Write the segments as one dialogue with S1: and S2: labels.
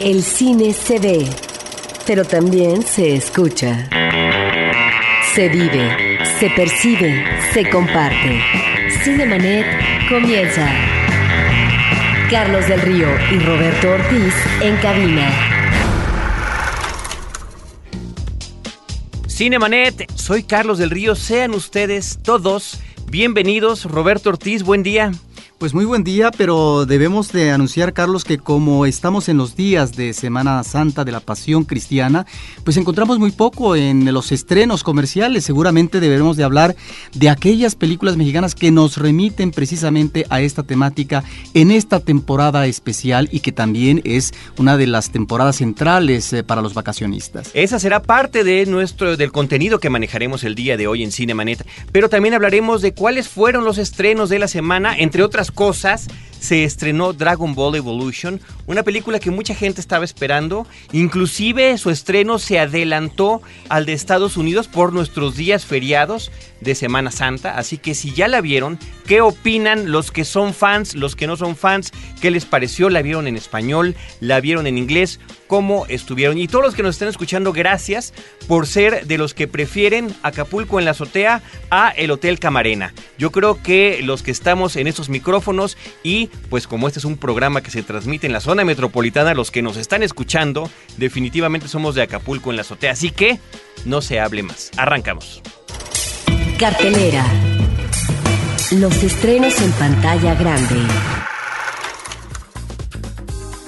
S1: El cine se ve, pero también se escucha. Se vive, se percibe, se comparte. Cinemanet comienza. Carlos del Río y Roberto Ortiz en cabina.
S2: Cinemanet, soy Carlos del Río, sean ustedes todos bienvenidos. Roberto Ortiz, buen día.
S3: Pues muy buen día, pero debemos de anunciar, Carlos, que como estamos en los días de Semana Santa de la Pasión Cristiana, pues encontramos muy poco en los estrenos comerciales. Seguramente debemos de hablar de aquellas películas mexicanas que nos remiten precisamente a esta temática en esta temporada especial y que también es una de las temporadas centrales eh, para los vacacionistas.
S2: Esa será parte de nuestro del contenido que manejaremos el día de hoy en Cinemanet, pero también hablaremos de cuáles fueron los estrenos de la semana, entre otras cosas, se estrenó Dragon Ball Evolution, una película que mucha gente estaba esperando. Inclusive su estreno se adelantó al de Estados Unidos por nuestros días feriados de Semana Santa. Así que si ya la vieron, ¿qué opinan los que son fans, los que no son fans? ¿Qué les pareció? ¿La vieron en español? ¿La vieron en inglés? ¿Cómo estuvieron? Y todos los que nos estén escuchando, gracias por ser de los que prefieren Acapulco en la azotea a el Hotel Camarena. Yo creo que los que estamos en estos micrófonos y pues como este es un programa que se transmite en la zona metropolitana, los que nos están escuchando definitivamente somos de Acapulco en la azotea. Así que no se hable más. Arrancamos.
S1: Cartelera. Los estrenos en pantalla grande.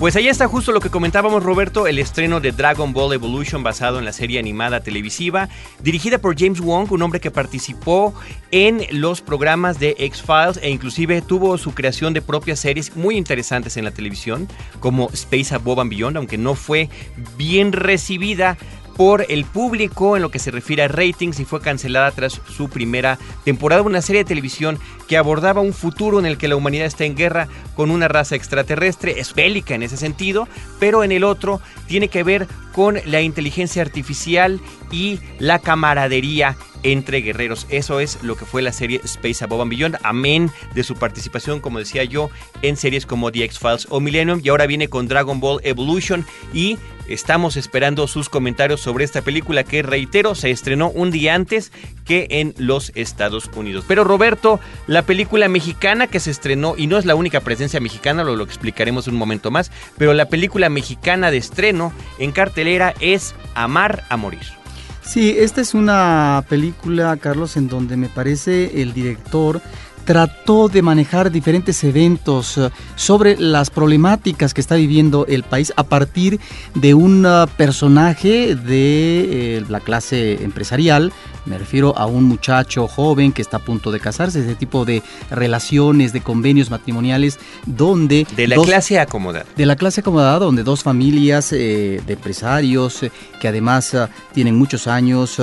S2: Pues ahí está justo lo que comentábamos Roberto, el estreno de Dragon Ball Evolution basado en la serie animada televisiva, dirigida por James Wong, un hombre que participó en los programas de X-Files e inclusive tuvo su creación de propias series muy interesantes en la televisión, como Space Above and Beyond, aunque no fue bien recibida por el público en lo que se refiere a ratings y fue cancelada tras su primera temporada. Una serie de televisión que abordaba un futuro en el que la humanidad está en guerra con una raza extraterrestre, es bélica en ese sentido, pero en el otro tiene que ver con la inteligencia artificial y la camaradería entre guerreros. Eso es lo que fue la serie Space Above and Beyond. Amén de su participación, como decía yo, en series como The X-Files o Millennium. Y ahora viene con Dragon Ball Evolution. Y estamos esperando sus comentarios sobre esta película que, reitero, se estrenó un día antes que en los Estados Unidos. Pero Roberto, la película mexicana que se estrenó, y no es la única presencia mexicana, lo, lo explicaremos un momento más, pero la película mexicana de estreno en cartelera es Amar a Morir.
S3: Sí, esta es una película, Carlos, en donde me parece el director trató de manejar diferentes eventos eh, sobre las problemáticas que está viviendo el país a partir de un eh, personaje de eh, la clase empresarial. Me refiero a un muchacho joven que está a punto de casarse, ese tipo de relaciones, de convenios matrimoniales, donde...
S2: De la clase acomodada.
S3: De la clase acomodada, donde dos familias de empresarios que además tienen muchos años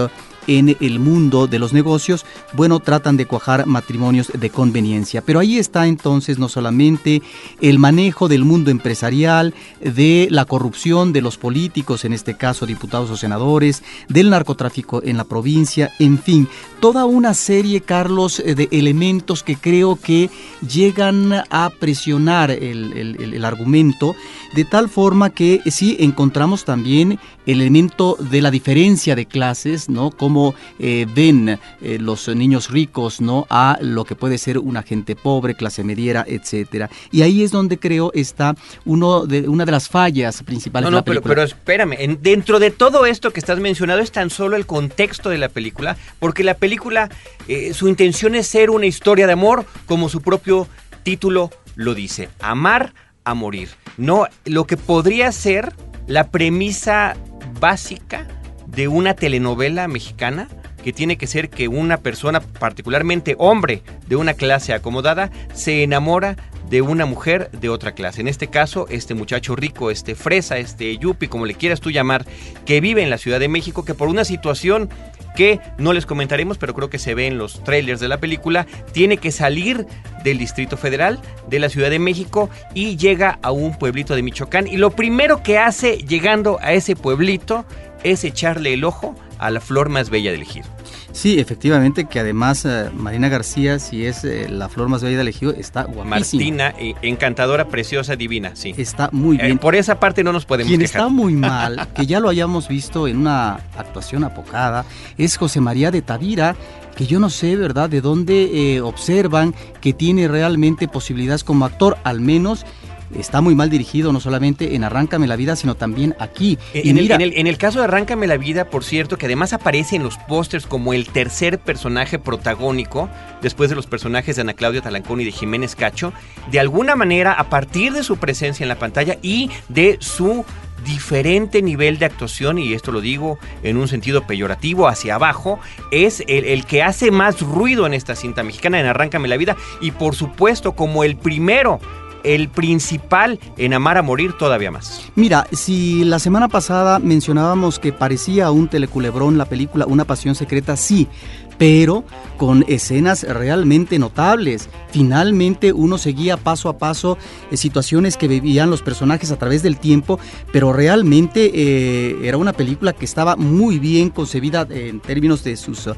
S3: en el mundo de los negocios, bueno, tratan de cuajar matrimonios de conveniencia. Pero ahí está entonces no solamente el manejo del mundo empresarial, de la corrupción de los políticos, en este caso diputados o senadores, del narcotráfico en la provincia, en fin, toda una serie, Carlos, de elementos que creo que llegan a presionar el, argumento de tal forma que sí encontramos también el elemento de la diferencia de clases, ¿no? Cómo eh, ven eh, los niños ricos, ¿no? A lo que puede ser una gente pobre, clase mediera, etcétera. Y ahí es donde creo está uno de, una de las fallas principales
S2: no,
S3: de la
S2: pero,
S3: película.
S2: pero espérame, dentro de todo esto que estás mencionando es tan solo el contexto de la película, porque la película, eh, su intención es ser una historia de amor, como su propio título lo dice, amar a morir. No, lo que podría ser la premisa básica de una telenovela mexicana que tiene que ser que una persona, particularmente hombre de una clase acomodada, se enamora de una mujer de otra clase. En este caso, este muchacho rico, este fresa, este yupi, como le quieras tú llamar, que vive en la Ciudad de México, que por una situación que no les comentaremos, pero creo que se ve en los trailers de la película, tiene que salir del Distrito Federal, de la Ciudad de México, y llega a un pueblito de Michoacán. Y lo primero que hace llegando a ese pueblito es echarle el ojo a la flor más bella del giro.
S3: Sí, efectivamente, que además eh, Marina García, si es eh, la flor más bella de Ejido, está guapísima.
S2: Martina, eh, encantadora, preciosa, divina, sí.
S3: Está muy bien.
S2: por esa parte no nos podemos
S3: Quien
S2: quejar.
S3: está muy mal, que ya lo hayamos visto en una actuación apocada, es José María de Tavira, que yo no sé, ¿verdad?, de dónde observan que tiene realmente posibilidades como actor, al menos está muy mal dirigido, no solamente en Arráncame la vida, sino también aquí.
S2: En, el, en, el, en, el, caso de Arráncame la vida, por cierto, que además aparece en los pósters como el tercer personaje protagónico, después de los personajes de Ana Claudia Talancón y de Jiménez Cacho, de alguna manera, a partir de su presencia en la pantalla y de su diferente nivel de actuación, y esto lo digo en un sentido peyorativo hacia abajo, es el, el, que hace más ruido en esta cinta mexicana, en Arráncame la vida, y por supuesto como el primero el principal en Amar a Morir todavía más.
S3: Mira, si la semana pasada mencionábamos que parecía un teleculebrón la película Una Pasión Secreta, sí, pero con escenas realmente notables. Finalmente uno seguía paso a paso eh, situaciones que vivían los personajes a través del tiempo, pero realmente eh, era una película que estaba muy bien concebida en términos de sus,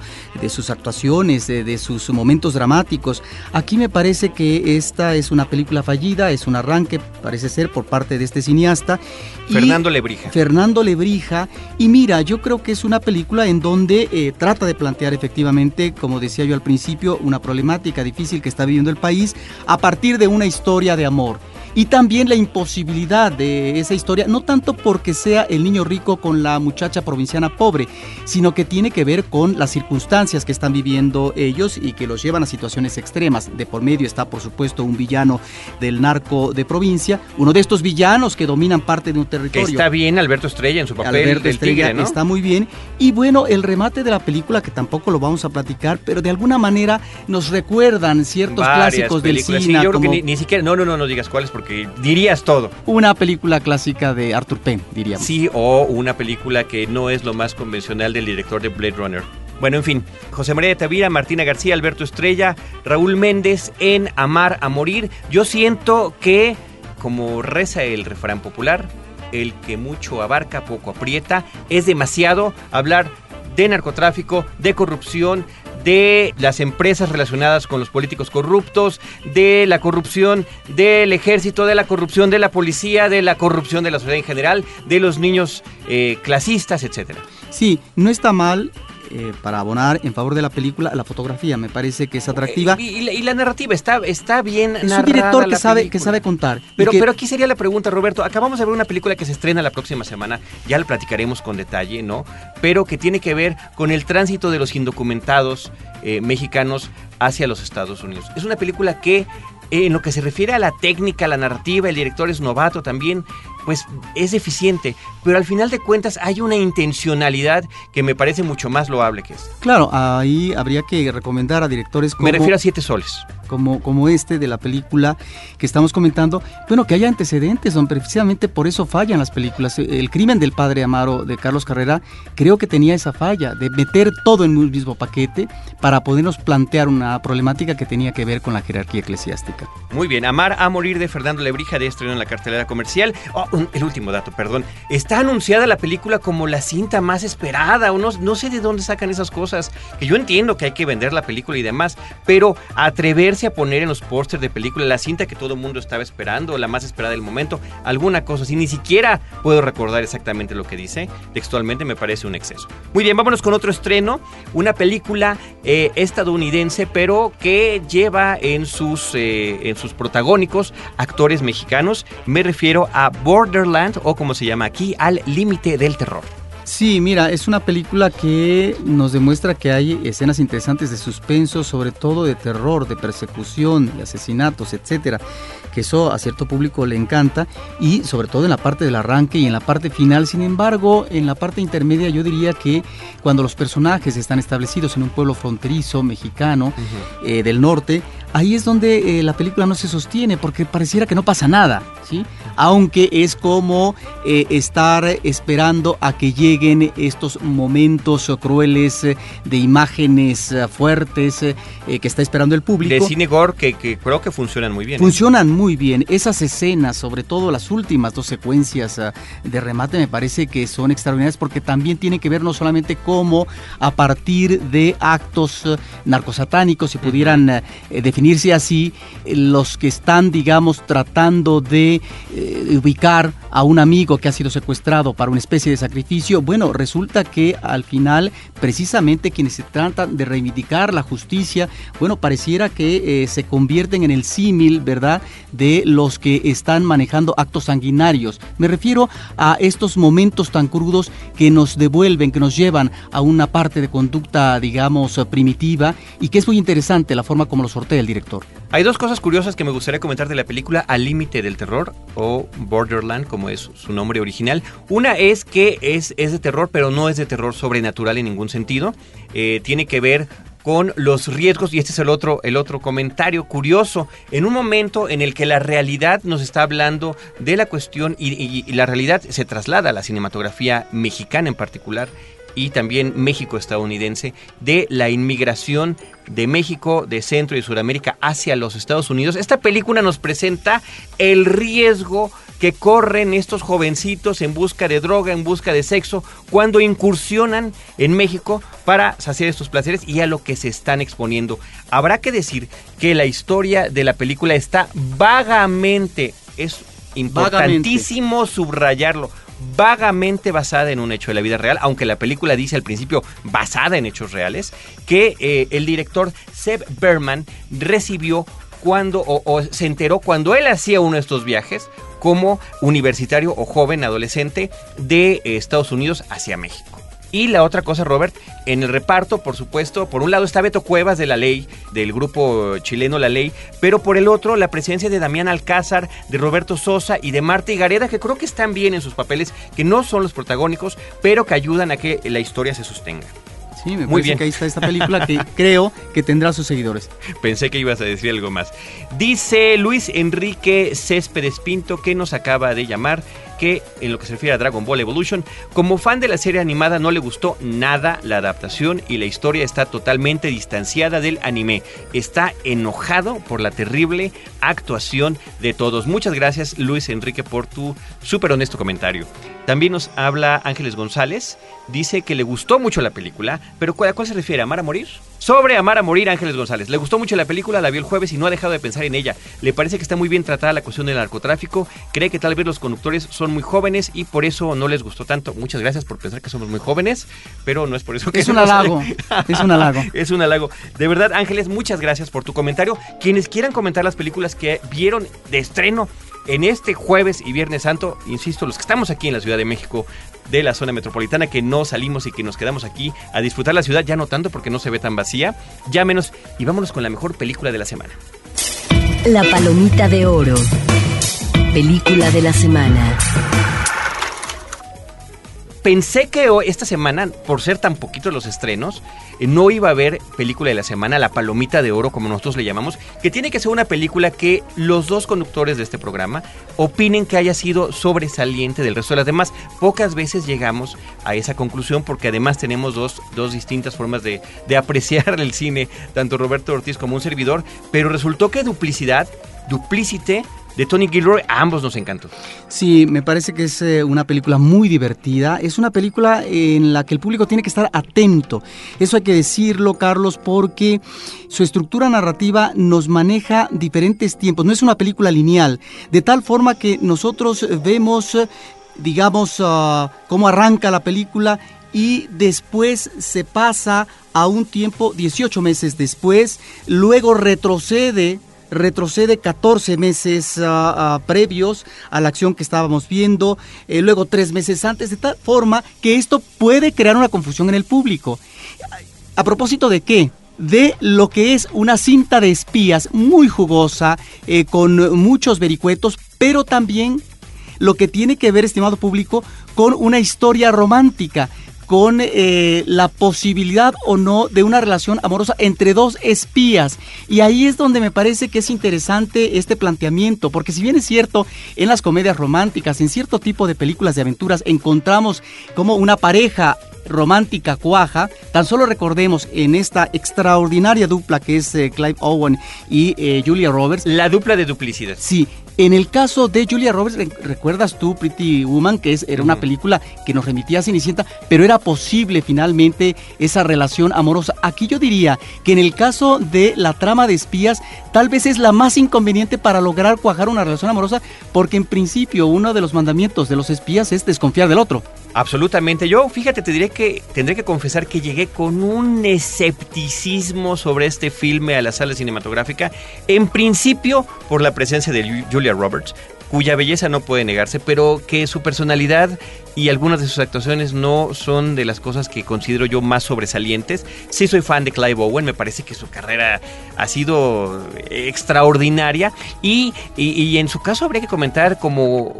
S3: de sus actuaciones, de, de sus momentos dramáticos. Aquí me parece que esta es una película fallida, es un arranque, parece ser, por parte de este cineasta.
S2: Fernando Lebrija.
S3: Fernando Lebrija. Y mira, yo creo que es una película en donde eh, trata de plantear efectivamente como decía yo al principio, una problemática difícil que está viviendo el país a partir de una historia de amor y también la imposibilidad de esa historia, no tanto porque sea el niño rico con la muchacha provinciana pobre, sino que tiene que ver con las circunstancias que están viviendo ellos y que los llevan a situaciones extremas. De por medio está, por supuesto, un villano del narco de provincia, uno de estos villanos que dominan parte de un territorio.
S2: Que está bien Alberto Estrella en su papel
S3: Alberto
S2: del
S3: Estrella
S2: tigre, ¿no?
S3: está muy bien. Y bueno, el remate de la película, que tampoco lo vamos a platicar, pero de alguna manera nos recuerdan ciertos
S2: Varias
S3: clásicos
S2: películas.
S3: del cine.
S2: Sí, yo creo
S3: como
S2: que ni, ni siquiera, no, no, no, no digas cuáles porque dirías todo.
S3: Una película clásica de Arthur Penn, diríamos.
S2: Sí, o una película que no es lo más convencional del director de Blade Runner. Bueno, en fin, José María de Tavira, Martina García, Alberto Estrella, Raúl Méndez en Amar a Morir. Yo siento que, como reza el refrán popular, el que mucho abarca, poco aprieta, es demasiado hablar de narcotráfico, de corrupción, de las empresas relacionadas con los políticos corruptos, de la corrupción del ejército, de la corrupción de la policía, de la corrupción de la sociedad en general, de los niños eh, clasistas, etcétera.
S3: Sí, no está mal eh, para abonar en favor de la película la fotografía. Me parece que es atractiva.
S2: y, y, la, y la, narrativa está está bien
S3: es un director que sabe película. que sabe contar
S2: pero
S3: que...
S2: pero aquí sería la pregunta Roberto. Acabamos de ver una película que se estrena la próxima semana. Ya la platicaremos con detalle no pero que tiene que ver con el tránsito de los indocumentados eh, mexicanos hacia los Estados Unidos. Es una película que eh, en lo que se refiere a la técnica, la narrativa, el director es novato también, pues es eficiente, pero al final de cuentas hay una intencionalidad que me parece mucho más loable que esta.
S3: Claro, ahí habría que recomendar a directores como...
S2: Me refiero a Siete Soles.
S3: Como, como este de la película que estamos comentando, bueno, que haya antecedentes, don, precisamente por eso fallan las películas. El crimen del padre Amaro de Carlos Carrera creo que tenía esa falla, de meter todo en un mismo paquete para podernos plantear una problemática que tenía que ver con la jerarquía eclesiástica.
S2: Muy bien, Amar a morir de Fernando Lebrija de estreno en la cartelera comercial. Oh, el último dato, perdón. Está anunciada la película como la cinta más esperada, o no, sé de dónde sacan esas cosas, que yo entiendo que hay que vender la película y demás, pero atreverse a poner en los pósters de película la cinta que todo el mundo estaba esperando, la más esperada del momento, alguna cosa así, ni siquiera puedo recordar exactamente lo que dice, textualmente me parece un exceso. Muy bien, vámonos con otro estreno, una película eh, estadounidense, pero que lleva en sus, eh, en sus protagónicos actores mexicanos, me refiero a Borderland, o como se llama aquí, al límite del terror.
S3: Sí, mira, es una película que nos demuestra que hay escenas interesantes de suspenso, sobre todo de terror, de persecución, de asesinatos, etcétera, que eso a cierto público le encanta y sobre todo en la parte del arranque y en la parte final. Sin embargo, en la parte intermedia yo diría que cuando los personajes están establecidos en un pueblo fronterizo mexicano uh -huh. eh, del norte, ahí es donde eh, la película no se sostiene porque pareciera que no pasa nada, ¿sí? Aunque es como eh, estar esperando a que llegue lleguen estos momentos crueles de imágenes fuertes que está esperando el público.
S2: De cine gore que, creo que funcionan muy bien.
S3: Funcionan muy bien. Esas escenas, sobre todo las últimas dos secuencias de remate, me parece que son extraordinarias porque también tiene que ver no solamente cómo a partir de actos narcosatánicos, si pudieran definirse así, los que están, digamos, tratando de eh, ubicar a un amigo que ha sido secuestrado para una especie de sacrificio, bueno, resulta que al final precisamente quienes se tratan de reivindicar la justicia, bueno, pareciera que eh, se convierten en el símil, ¿verdad?, de los que están manejando actos sanguinarios. Me refiero a estos momentos tan crudos que nos devuelven, que nos llevan a una parte de conducta, digamos, primitiva y que es muy interesante la forma como lo sortea el director.
S2: Hay dos cosas curiosas que me gustaría comentar de la película Al límite del terror o Borderland, como es su nombre original. Una es que es, es de terror, pero no es de terror sobrenatural en ningún sentido. Eh, tiene que ver con los riesgos y este es el otro el otro comentario curioso en un momento en el que la realidad nos está hablando de la cuestión y la realidad se traslada a la cinematografía mexicana en particular y también México estadounidense de la inmigración de México, de Centro y Sudamérica hacia los Estados Unidos. Esta película nos presenta el riesgo que corren estos jovencitos en busca de droga, en busca de sexo, cuando incursionan en México para saciar estos placeres y a lo que se están exponiendo. Habrá que decir que la historia de la película está vagamente, es importantísimo subrayarlo, vagamente basada en un hecho de la vida real, aunque la película dice al principio basada en hechos reales, que eh, el director Seb Berman recibió cuando o, se enteró cuando él hacía uno de estos viajes como universitario o joven adolescente de Estados Unidos hacia México. Y la otra cosa, Robert, en el reparto, por supuesto, por un lado está Beto Cuevas de La Ley, del grupo chileno La Ley, pero por el otro la presencia de Damián Alcázar, de Roberto Sosa y de Marta Gareda, que creo que están bien en sus papeles, que no son los protagónicos, pero que ayudan a que la historia se sostenga.
S3: Sí, me Muy bien. que ahí está esta película que creo que tendrá sus seguidores.
S2: Pensé que ibas a decir algo más. Dice Luis Enrique Céspedes Pinto que nos acaba de llamar que en lo que se refiere a Dragon Ball Evolution, como fan de la serie animada no le gustó nada la adaptación y la historia está totalmente distanciada del anime. Está enojado por la terrible actuación de todos. Muchas gracias Luis Enrique por tu súper honesto comentario. También nos habla Ángeles González, dice que le gustó mucho la película, pero ¿a cuál se refiere? ¿Amar a morir? Sobre Amar a Morir, Ángeles González. Le gustó mucho la película, la vio el jueves y no ha dejado de pensar en ella. Le parece que está muy bien tratada la cuestión del narcotráfico. Cree que tal vez los conductores son muy jóvenes y por eso no les gustó tanto. Muchas gracias por pensar que somos muy jóvenes, pero no es por eso que...
S3: Es un halago, es un halago.
S2: es un halago. De verdad, Ángeles, muchas gracias por tu comentario. Quienes quieran comentar las películas que vieron de estreno en este jueves y viernes santo, insisto, los que estamos aquí en la Ciudad de México, de la zona metropolitana, que no salimos y que nos quedamos aquí a disfrutar la ciudad, ya no tanto porque no se ve tan vacía, ya menos, y vámonos con la mejor película de la semana.
S1: La Palomita de Oro, película de la semana.
S2: Pensé que esta semana, por ser tan poquitos los estrenos, eh, no iba a haber película de la semana, la palomita de oro, como nosotros le llamamos, que tiene que ser una película que los dos conductores de este programa opinen que haya sido sobresaliente del resto de las demás. Pocas veces llegamos a esa conclusión porque además tenemos dos, dos distintas formas de, de apreciar el cine, tanto Roberto Ortiz como un servidor, pero resultó que duplicidad, duplicite, de Tony Gilroy, a ambos nos encantó.
S3: Sí, me parece que es eh, una película muy divertida. Es una película en la que el público tiene que estar atento. Eso hay que decirlo, Carlos, porque su estructura narrativa nos maneja diferentes tiempos. No es una película lineal, de tal forma que nosotros vemos, digamos, ah, cómo arranca la película y después se pasa a un tiempo 18 meses después, luego retrocede retrocede 14 meses ah, ah, previos a la acción que estábamos viendo, eh, luego tres meses antes, de tal forma que esto puede crear una confusión en el público. ¿A propósito de qué? de lo que es una cinta de espías muy jugosa, eh, con muchos vericuetos, pero también lo que tiene que ver, estimado público, con una historia romántica con eh, la posibilidad o no de una relación amorosa entre dos espías. Y ahí es donde me parece que es interesante este planteamiento, porque si bien es cierto, en las comedias románticas, en cierto tipo de películas de aventuras, encontramos como una pareja romántica cuaja. Tan solo recordemos en esta extraordinaria dupla que es eh, Clive Owen y eh, Julia Roberts.
S2: La dupla de duplicidad.
S3: Sí, en el caso de Julia Roberts, recuerdas tú Pretty Woman, que es, era una película que nos remitía a Cenicienta, pero era posible finalmente esa relación amorosa. Aquí yo diría que en el caso de la trama de espías, tal vez es la más inconveniente para lograr cuajar una relación amorosa, porque en principio uno de los mandamientos de los espías es desconfiar del otro.
S2: Absolutamente. Yo, fíjate, te diré que tendré que confesar que llegué con un escepticismo sobre este filme a la sala cinematográfica. En principio, por la presencia de Julia Roberts, cuya belleza no puede negarse, pero que su personalidad y algunas de sus actuaciones no son de las cosas que considero yo más sobresalientes. Sí soy fan de Clive Owen, me parece que su carrera ha sido extraordinaria y, y en su caso habría que comentar como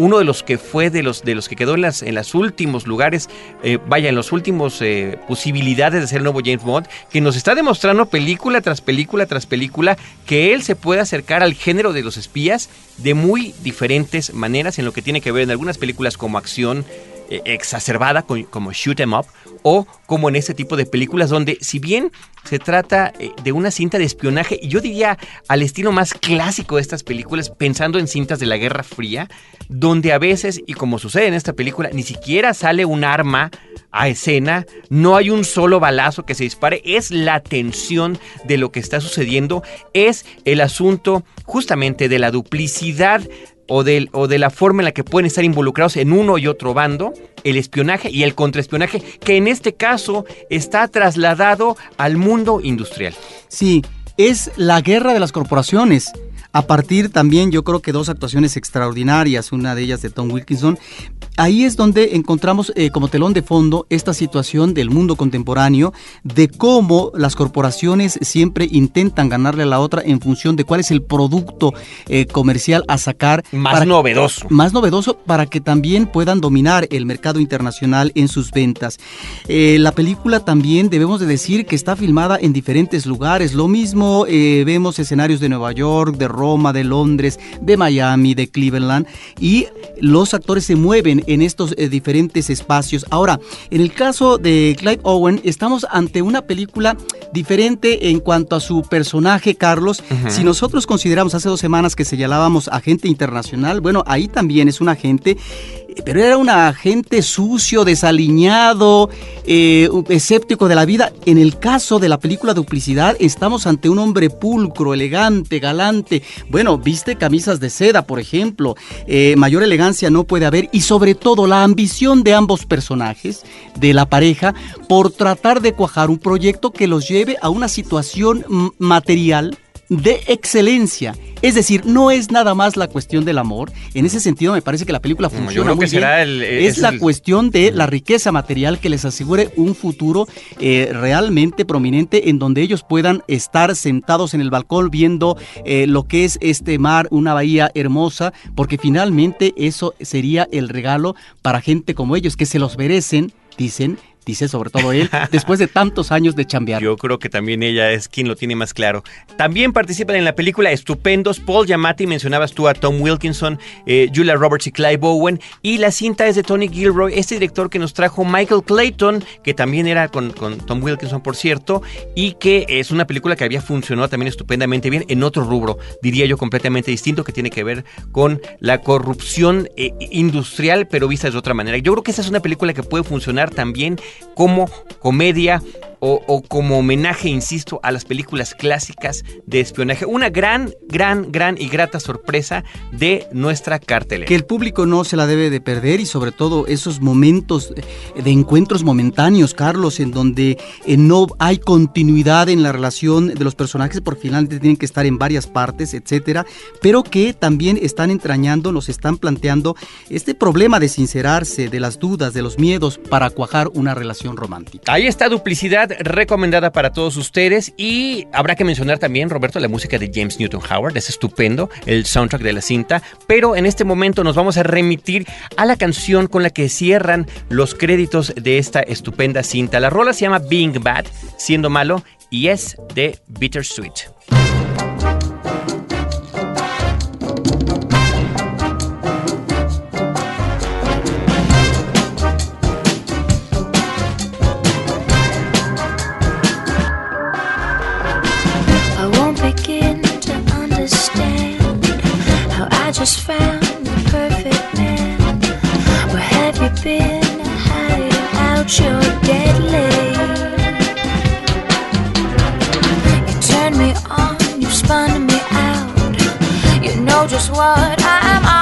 S2: uno de los que fue de los de los que quedó en las en los últimos lugares, eh, vaya, en los últimos eh, posibilidades de ser el nuevo James Bond, que nos está demostrando película tras película tras película que él se puede acercar al género de los espías de muy diferentes maneras en lo que tiene que ver en algunas películas como acción eh, exacerbada como Shoot 'em Up o como en ese tipo de películas donde si bien se trata eh, de una cinta de espionaje, yo diría al estilo más clásico de estas películas, pensando en cintas de la Guerra Fría, donde a veces, y como sucede en esta película, ni siquiera sale un arma a escena, no hay un solo balazo que se dispare, es la tensión de lo que está sucediendo, es el asunto justamente de la duplicidad o de, o de la forma en la que pueden estar involucrados en uno y otro bando, el espionaje y el contraespionaje, que en este caso está trasladado al mundo industrial.
S3: Sí, es la guerra de las corporaciones. A partir también, yo creo que dos actuaciones extraordinarias, una de ellas de Tom Wilkinson, ahí es donde encontramos eh, como telón de fondo esta situación del mundo contemporáneo, de cómo las corporaciones siempre intentan ganarle a la otra en función de cuál es el producto eh, comercial a sacar.
S2: Más novedoso.
S3: Más novedoso para que también puedan dominar el mercado internacional en sus ventas. Eh, la película también debemos de decir que está filmada en diferentes lugares. Lo mismo vemos escenarios de Nueva York, de Roma, de Londres, de Miami, de Cleveland, y los actores se mueven en estos eh, diferentes espacios. Ahora, en el caso de Clive Owen, estamos ante una película diferente en cuanto a su personaje, Carlos. Si nosotros consideramos hace dos semanas que señalábamos agente internacional, bueno, ahí también es un agente pero era un agente sucio, desaliñado, eh, escéptico de la vida. En el caso de la película Duplicidad, estamos ante un hombre pulcro, elegante, galante. Bueno, viste camisas de seda, por ejemplo. Eh, mayor elegancia no puede haber. Y sobre todo la ambición de ambos personajes, de la pareja, por tratar de cuajar un proyecto que los lleve a una situación material de excelencia. Es decir, no es nada más la cuestión del amor. En ese sentido, me parece que la película funciona muy bien. es, la cuestión de la riqueza material que les asegure un futuro eh, realmente prominente en donde ellos puedan estar sentados en el balcón viendo eh, lo que es este mar, una bahía hermosa, porque finalmente eso sería el regalo para gente como ellos que se los merecen, dicen, dice sobre todo él, después de tantos años de chambear.
S2: Yo creo que también ella es quien lo tiene más claro. También participan en la película estupendos Paul Giamatti, mencionabas tú a Tom Wilkinson, eh, Julia Roberts y Clive Bowen, y la cinta es de Tony Gilroy, este director que nos trajo Michael Clayton, que también era con, con Tom Wilkinson, por cierto, y que es una película que había funcionado también estupendamente bien en otro rubro, diría yo completamente distinto, que tiene que ver con la corrupción eh, industrial, pero vista de otra manera. Yo creo que esa es una película que puede funcionar también como comedia o, como homenaje, insisto, a las películas clásicas de espionaje. Una gran, gran, gran y grata sorpresa de nuestra cartelera.
S3: Que el público no se la debe de perder y sobre todo esos momentos de encuentros momentáneos, Carlos, en donde eh, no hay continuidad en la relación de los personajes, porque finalmente tienen que estar en varias partes, etcétera, pero que también están entrañando, nos están planteando este problema de sincerarse, de las dudas, de los miedos para cuajar una relación romántica.
S2: Ahí está duplicidad recomendada para todos ustedes y habrá que mencionar también, Roberto, la música de James Newton Howard, es estupendo, el soundtrack de la cinta, pero en este momento nos vamos a remitir a la canción con la que cierran los créditos de esta estupenda cinta. La rola se llama Being Bad, siendo malo, y es de Bittersweet.
S4: Hiding out your deadly? You turn me on, you me out. You know just what I'm all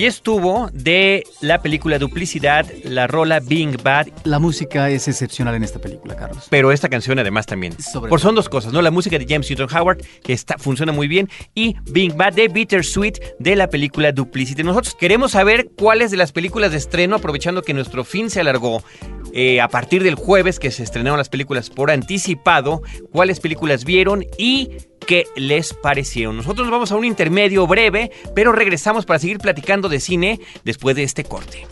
S2: Allí estuvo de la película Duplicidad, la rola Being Bad,
S3: La música es excepcional en esta película, Carlos.
S2: pero esta canción además también.
S3: Sobre
S2: Por son dos cosas, ¿no? La música de James Newton Howard, que está, funciona muy bien, y Being Bad de Bittersweet de la película Duplicity. Nosotros queremos saber cuáles de las películas de estreno, aprovechando que nuestro fin se alargó eh, a partir del jueves que se estrenaron las películas por anticipado, cuáles películas vieron y qué les parecieron. Nosotros nos vamos a un intermedio breve, pero regresamos para seguir platicando de cine después de este corte.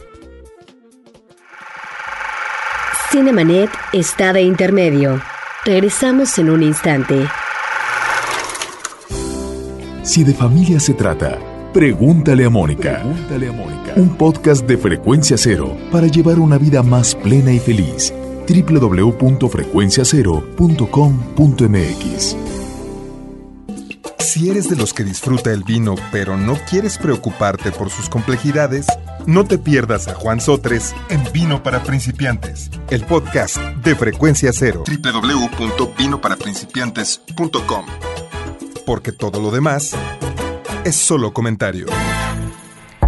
S1: Cinemanet está de intermedio. Regresamos en un instante.
S5: Si de familia se trata, pregúntale a Mónica. Pregúntale a Mónica. Un podcast de frecuencia cero para llevar una vida más plena y feliz. www.frecuenciacero.com.mx
S6: Si eres de los que disfruta el vino pero no quieres preocuparte por sus complejidades, no te pierdas a Juan Sotres en Vino para Principiantes, el podcast de Frecuencia Cero. www.vinoparaprincipiantes.com Porque todo lo demás es solo comentario.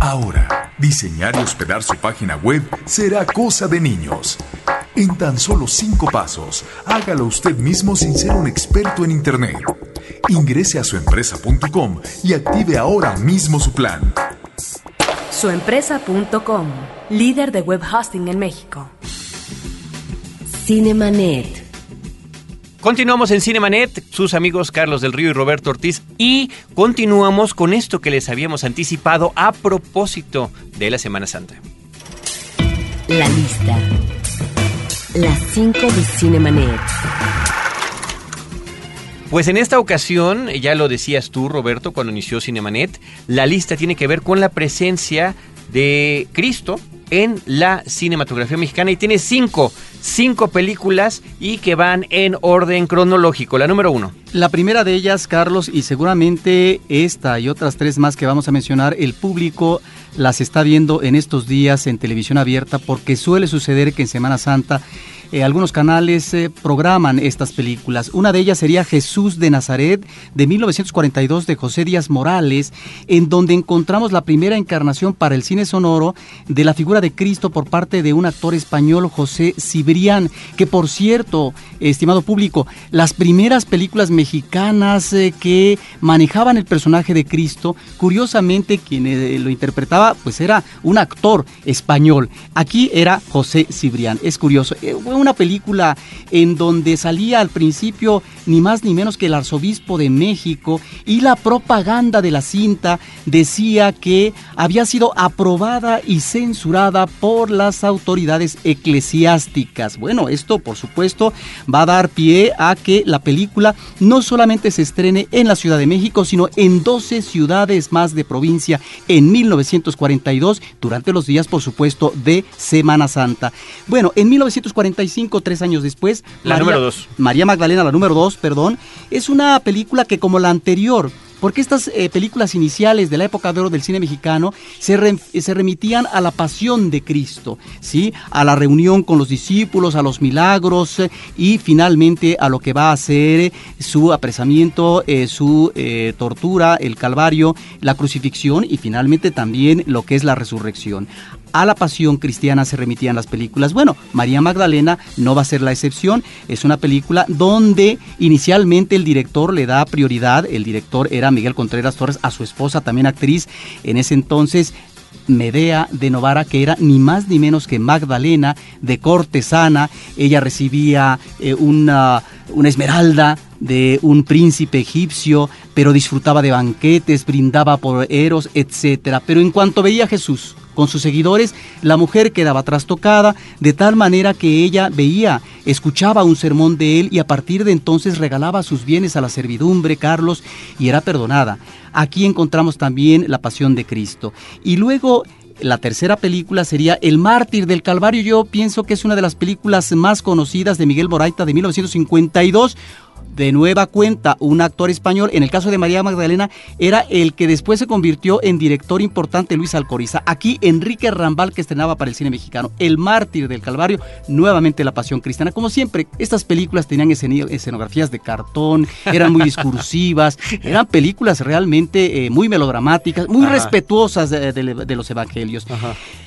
S5: Ahora, diseñar y hospedar su página web será cosa de niños. En tan solo cinco pasos, hágalo usted mismo sin ser un experto en Internet. Ingrese a suempresa.com y active ahora mismo su plan.
S7: Suempresa.com, líder de web hosting en México.
S1: Cinemanet.
S2: Continuamos en Cinemanet, sus amigos Carlos del Río y Roberto Ortiz, y continuamos con esto que les habíamos anticipado a propósito de la Semana Santa.
S1: La lista. Las 5 de Cinemanet.
S2: Pues en esta ocasión, ya lo decías tú, Roberto, cuando inició Cinemanet, la lista tiene que ver con la presencia de Cristo en la cinematografía mexicana y tiene cinco, cinco películas y que van en orden cronológico. La número uno.
S3: La primera de ellas, Carlos, y seguramente esta y otras tres más que vamos a mencionar, el público las está viendo en estos días en televisión abierta porque suele suceder que en Semana Santa eh, algunos canales eh, programan estas películas. Una de ellas sería Jesús de Nazaret de 1942 de José Díaz Morales, en donde encontramos la primera encarnación para el cine sonoro de la figura de Cristo por parte de un actor español, José Cibrián, que por cierto, estimado público, las primeras películas mexicanas eh, que manejaban el personaje de Cristo, curiosamente quien lo interpretaba pues era un actor español. Aquí era José Cibrián. Es curioso. Una película en donde salía al principio ni más ni menos que el arzobispo de México y la propaganda de la cinta decía que había sido aprobada y censurada por las autoridades eclesiásticas. Bueno, esto por supuesto va a dar pie a que la película no solamente se estrene en la Ciudad de México, sino en 12 ciudades más de provincia en 1942, durante los días, por supuesto, de Semana Santa. Bueno, en 1945, tres años después,
S2: La número dos.
S3: María Magdalena, la número 2, perdón, es una película que como la anterior, porque estas eh, películas iniciales de la época de oro del cine mexicano se, re- se remitían a la pasión de Cristo, ¿sí? a la reunión con los discípulos, a los milagros eh, y finalmente a lo que va a ser eh, su apresamiento, eh, su eh, tortura, el calvario, la crucifixión y finalmente también lo que es la resurrección. A la pasión cristiana se remitían las películas. Bueno, María Magdalena no va a ser la excepción. Es una película donde inicialmente el director le da prioridad. El director era Miguel Contreras Torres, a su esposa, también actriz en ese entonces. Medea de Novara, que era ni más ni menos que Magdalena de cortesana. Ella recibía eh, una, una esmeralda de un príncipe egipcio, pero disfrutaba de banquetes, brindaba por Eros, etcétera. Pero en cuanto veía a Jesús con sus seguidores, la mujer quedaba trastocada, de tal manera que ella veía, escuchaba un sermón de él y a partir de entonces regalaba sus bienes a la servidumbre, Carlos, y era perdonada. Aquí encontramos también la pasión de Cristo. Y luego la tercera película sería El mártir del Calvario. Yo pienso que es una de las películas más conocidas de Miguel Moraita de 1952. De nueva cuenta, un actor español, en el caso de María Magdalena, era el que después se convirtió en director importante Luis Alcoriza. Aquí Enrique Rambal, que estrenaba para el cine mexicano. El mártir del Calvario, nuevamente la pasión cristiana. Como siempre, estas películas tenían escenografías de cartón, eran muy discursivas, eran películas realmente eh, muy melodramáticas, muy
S2: Ajá.
S3: respetuosas de, de- de los evangelios.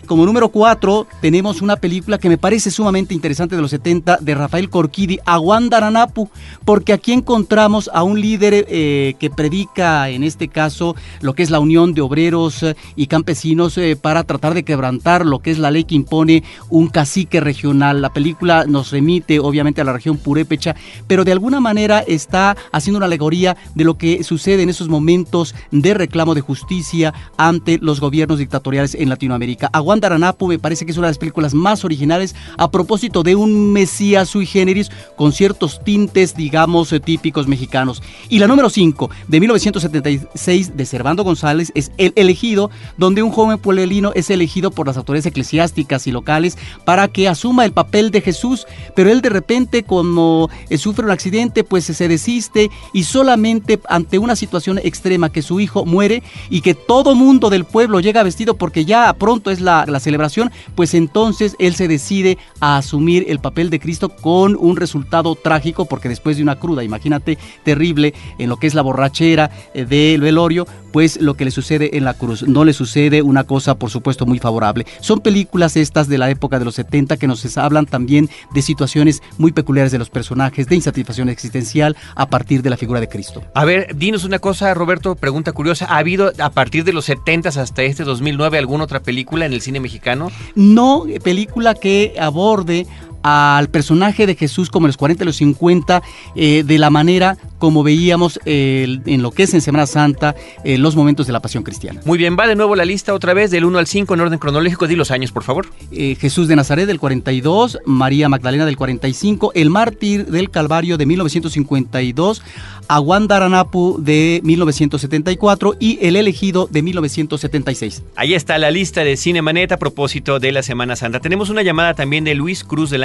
S3: Como número cuatro, tenemos una película que me parece sumamente interesante de los 70 de Rafael Corquidi, Aguandaranapu, porque aquí encontramos a un líder eh, que predica, en este caso, lo que es la unión de obreros eh, y campesinos eh, para tratar de quebrantar lo que es la ley que impone un cacique regional. La película nos remite, obviamente, a la región purépecha, pero de alguna manera está haciendo una alegoría de lo que sucede en esos momentos de reclamo de justicia ante los gobiernos dictatoriales en Latinoamérica. Aguandaranapu me parece que es una de las películas más originales a propósito de un Mesías sui generis con ciertos tintes, digamos, eh, típicos mexicanos. Y la número 5 de 1976 de Servando González es El elegido, donde un joven pueblino es elegido por las autoridades eclesiásticas y locales para que asuma el papel de Jesús, pero él de repente como eh, sufre un accidente, pues se desiste y solamente ante una situación extrema que su hijo muere y que todo mundo del pueblo llega vestido porque ya pronto es la, la celebración, pues entonces él se decide a asumir el papel de Cristo con un resultado trágico porque después de una cruda, imagínate, terrible en lo que es la borrachera eh, del velorio, pues lo que le sucede en la cruz. No le sucede una cosa, por supuesto, muy favorable. Son películas estas de la época de los 70 que nos hablan también de situaciones muy peculiares de los personajes, de insatisfacción existencial a partir de la figura de Cristo.
S2: A ver, dinos una cosa, Roberto, pregunta curiosa. ¿Ha habido a partir de los 70 hasta este 2009 alguna otra película en el cine mexicano?
S3: no película que aborde al personaje de Jesús como en los 40 y los 50, eh, de la manera como veíamos eh, en lo que es en Semana Santa eh, los momentos de la pasión cristiana.
S2: Muy bien, va de nuevo la lista otra vez del 1 al 5 en orden cronológico. Di los años, por favor.
S3: Jesús de Nazaret del 42, María Magdalena del 45, El Mártir del Calvario de 1952, Aguandaranapu de 1974 y El Elegido de 1976.
S2: Ahí está la lista de Cinemanet a propósito de la Semana Santa. Tenemos una llamada también de Luis Cruz del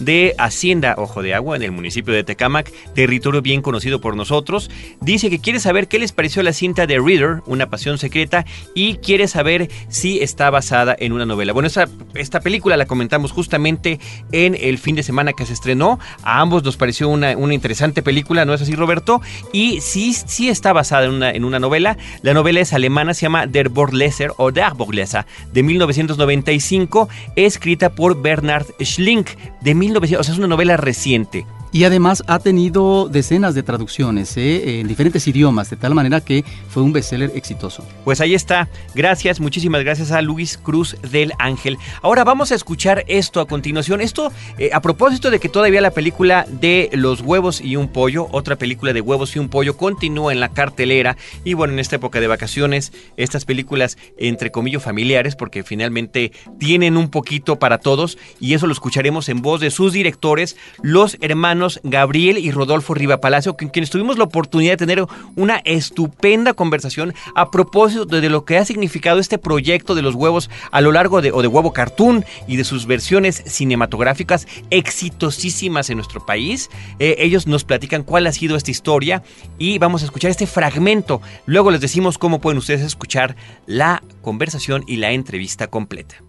S2: De Hacienda Ojo de Agua en el municipio de Tecámac, territorio bien conocido por nosotros. Dice que quiere saber qué les pareció la cinta de Reader, Una pasión secreta, y quiere saber si está basada en una novela. Bueno, esta, esta película la comentamos justamente en el fin de semana que se estrenó. A ambos nos pareció una, una interesante película, ¿no es así, Roberto? Y sí, sí está basada en una, en una novela. La novela es alemana, se llama Der Borleser o Der Borleser de 1995, escrita por Bernard Schlink de 1900, o sea, es una novela reciente.
S3: Y además ha tenido decenas de traducciones ¿eh? en diferentes idiomas, de tal manera que fue un bestseller exitoso.
S2: Pues ahí está. Gracias, muchísimas gracias a Luis Cruz del Ángel. Ahora vamos a escuchar esto a continuación. Esto eh, a propósito de que todavía la película de Los huevos y un pollo, otra película de huevos y un pollo, continúa en la cartelera. Y bueno, en esta época de vacaciones, estas películas entre comillas familiares, porque finalmente tienen un poquito para todos, y eso lo escucharemos en voz de sus directores, los hermanos Gabriel y Rodolfo Riva Palacio, con quienes tuvimos la oportunidad de tener una estupenda conversación a propósito de lo que ha significado este proyecto de los huevos a lo largo de, o de huevo cartoon y de sus versiones cinematográficas exitosísimas en nuestro país. Eh, ellos nos platican cuál ha sido esta historia y vamos a escuchar este fragmento. Luego les decimos cómo pueden ustedes escuchar la conversación y la entrevista completa.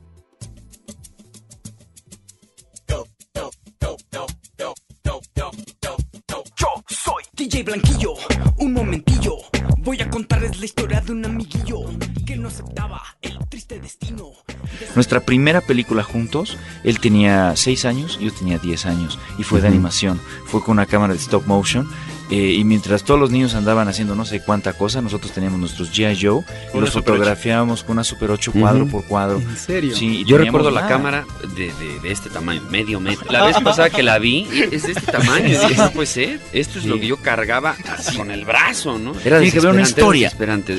S8: Yo soy DJ Blanquillo, un momentillo. Voy a contarles la historia de un amiguillo que no aceptaba el triste destino. de
S9: Nuestra primera película juntos, él tenía 6 años, yo tenía 10 años, y fue de animación. Fue con una cámara de stop motion. Eh, y mientras todos los niños andaban haciendo no sé cuánta cosa, nosotros teníamos nuestros G.I. Joe y los fotografiábamos con una Super 8 cuadro por cuadro.
S3: ¿En serio?
S9: Sí, y
S10: Yo recuerdo la
S9: nada.
S10: cámara de, de- de este tamaño, medio metro. La vez pasada que la vi, es de este tamaño. Y dije, no puede ser. Esto es lo
S9: Sí.
S10: que yo cargaba así con el brazo, ¿no?
S9: Era Tiene que haber una historia.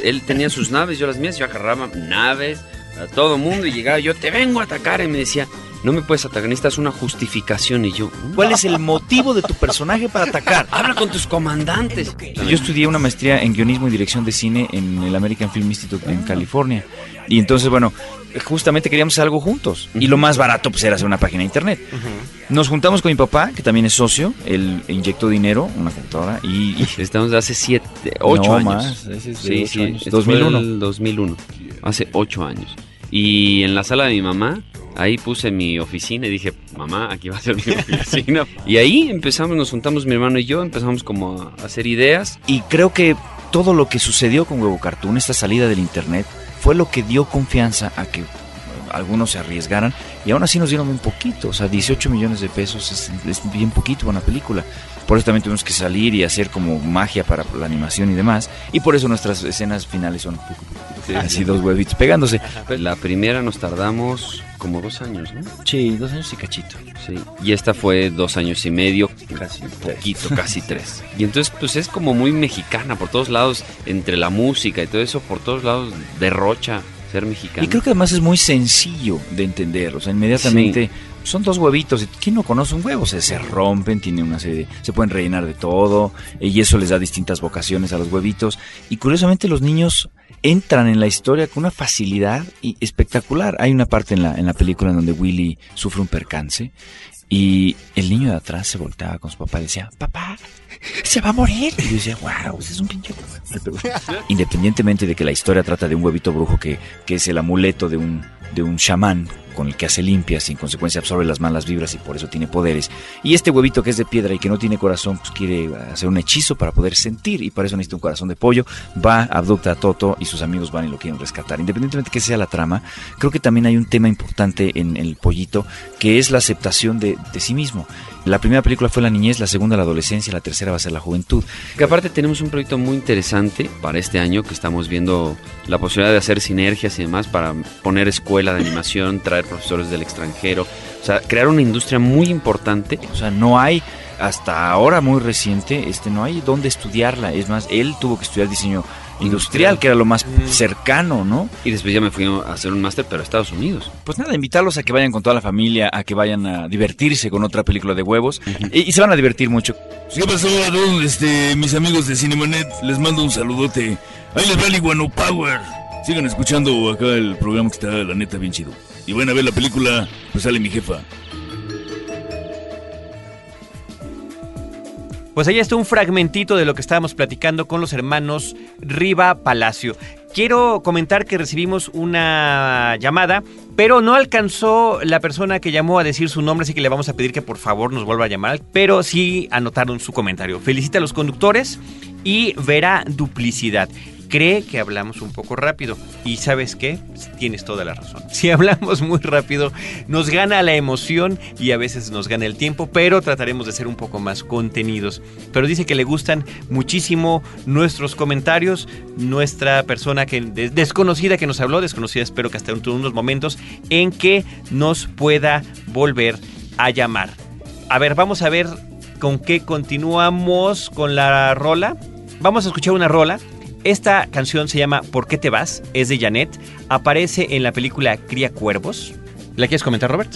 S10: Él tenía sus naves, yo las mías, yo agarraba naves a todo mundo y llegaba yo, te vengo a atacar. Y me decía, no me puedes atacar, necesitas una justificación. Y yo,
S9: ¿Cuál es el motivo de tu personaje para atacar?
S10: habla con tus comandantes.
S9: Yo estudié una maestría en guionismo y dirección de cine en el American Film Institute en California. Y entonces, bueno, justamente queríamos hacer algo juntos. Y lo más barato pues era hacer una página de internet. Nos juntamos con mi papá, que también es socio. Él inyectó dinero, una computadora, y... y-
S10: Estamos de hace siete, ocho
S9: No,
S10: años.
S9: más, ese es de
S10: sí,
S9: ocho
S10: sí,
S9: años.
S10: esto fue
S9: 2001.
S10: el 2001. Hace ocho años. Y en la sala de mi mamá, ahí puse mi oficina y dije, mamá, aquí va a ser mi oficina. y ahí empezamos, nos juntamos mi hermano y yo, empezamos como a hacer ideas.
S9: Y creo que todo lo que sucedió con Huevo Cartoon, esta salida del internet, fue lo que dio confianza a que eh, algunos se arriesgaran y aún así nos dieron un poquito, o sea, 18 millones de pesos es, es bien poquito para una película. Por eso también tuvimos que salir y hacer como magia para la animación y demás. Y por eso nuestras escenas finales son así dos huevitos pegándose.
S10: La primera nos tardamos como dos años, ¿no?
S9: Sí, dos años y cachito.
S10: Sí. Y esta fue dos años y medio, casi poquito, casi tres. Y entonces, pues es como muy mexicana por todos lados, entre la música y todo eso, por todos lados derrocha ser mexicano.
S9: Y creo que además es muy sencillo de entender. O sea, inmediatamente son dos huevitos. ¿Quién no conoce un huevo? Se, se rompen, tiene una serie, se pueden rellenar de todo. Y eso les da distintas vocaciones a los huevitos. Y curiosamente los niños entran en la historia con una facilidad y espectacular. Hay una parte en la, en la película en donde Willy sufre un percance. Y el niño de atrás se volteaba con su papá y decía, papá, se va a morir. Y yo decía, wow, ese es un pinche huevo". Independientemente de que la historia trata de un huevito brujo que, que es el amuleto de un, de un chamán con el que hace limpias y en consecuencia absorbe las malas vibras y por eso tiene poderes. Y este huevito que es de piedra y que no tiene corazón, pues quiere hacer un hechizo para poder sentir y para eso necesita un corazón de pollo. Va, abducta a Toto y sus amigos van y lo quieren rescatar. Independientemente de que sea la trama, creo que también hay un tema importante en el pollito que es la aceptación de, de sí mismo. La primera película fue la niñez, la segunda la adolescencia, la tercera va a ser la juventud.
S10: Que aparte tenemos un proyecto muy interesante para este año que estamos viendo la posibilidad de hacer sinergias y demás para poner escuela de animación, traer profesores del extranjero, o sea, crear una industria muy importante.
S9: O sea, no hay, hasta ahora muy reciente, este, no hay dónde estudiarla. Es más, él tuvo que estudiar diseño industrial, que era lo más cercano, ¿no?
S10: Y después ya me fui a hacer un máster, pero a Estados Unidos.
S9: Pues nada, invitarlos a que vayan con toda la familia, a que vayan a divertirse con otra película de huevos. y, y se van a divertir mucho.
S11: ¿Qué pasó? Este, mis amigos de Cinemanet? Les mando un saludote. Ahí les va el Iguano Power. Sigan escuchando acá el programa que está, la neta, bien chido. Y van a ver la película, pues sale mi jefa.
S2: Pues ahí está un fragmentito de lo que estábamos platicando con los hermanos Riva Palacio. Quiero comentar que recibimos una llamada, pero no alcanzó la persona que llamó a decir su nombre, así que le vamos a pedir que por favor nos vuelva a llamar, pero sí anotaron su comentario. Felicita a los conductores y verá duplicidad. Cree que hablamos un poco rápido. Y sabes qué? Tienes toda la razón. Si hablamos muy rápido, nos gana la emoción y a veces nos gana el tiempo, pero trataremos de ser un poco más contenidos. Pero dice que le gustan muchísimo nuestros comentarios, nuestra persona que de- desconocida que nos habló, desconocida espero que hasta unos momentos, en que nos pueda volver a llamar. A ver, vamos a ver con qué continuamos con la rola. Vamos a escuchar una rola. Esta canción se llama ¿Por qué te vas? Es de Janet. Aparece en la película Cría Cuervos. ¿La quieres comentar, Robert?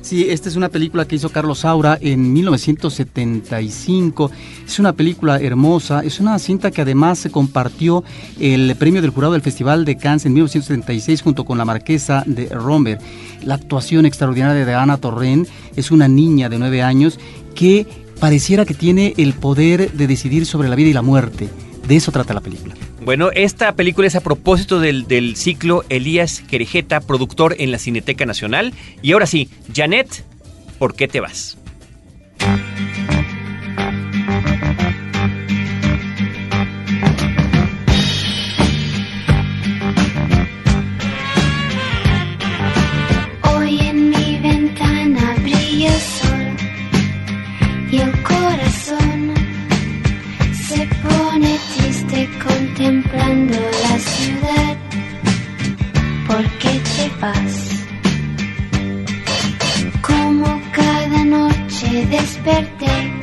S3: Sí, esta es una película que hizo Carlos Saura en 1975. Es una película hermosa, es una cinta que además se compartió el premio del jurado del Festival de Cannes en 1976 junto con la marquesa de Romber. La actuación extraordinaria de Ana Torren es una niña de nueve años que pareciera que tiene el poder de decidir sobre la vida y la muerte. De eso trata la película.
S2: Bueno, esta película es a propósito del, del ciclo Elías Querejeta, productor en la Cineteca Nacional. Y ahora sí, Janet, ¿por qué te vas?
S12: Como cada noche desperté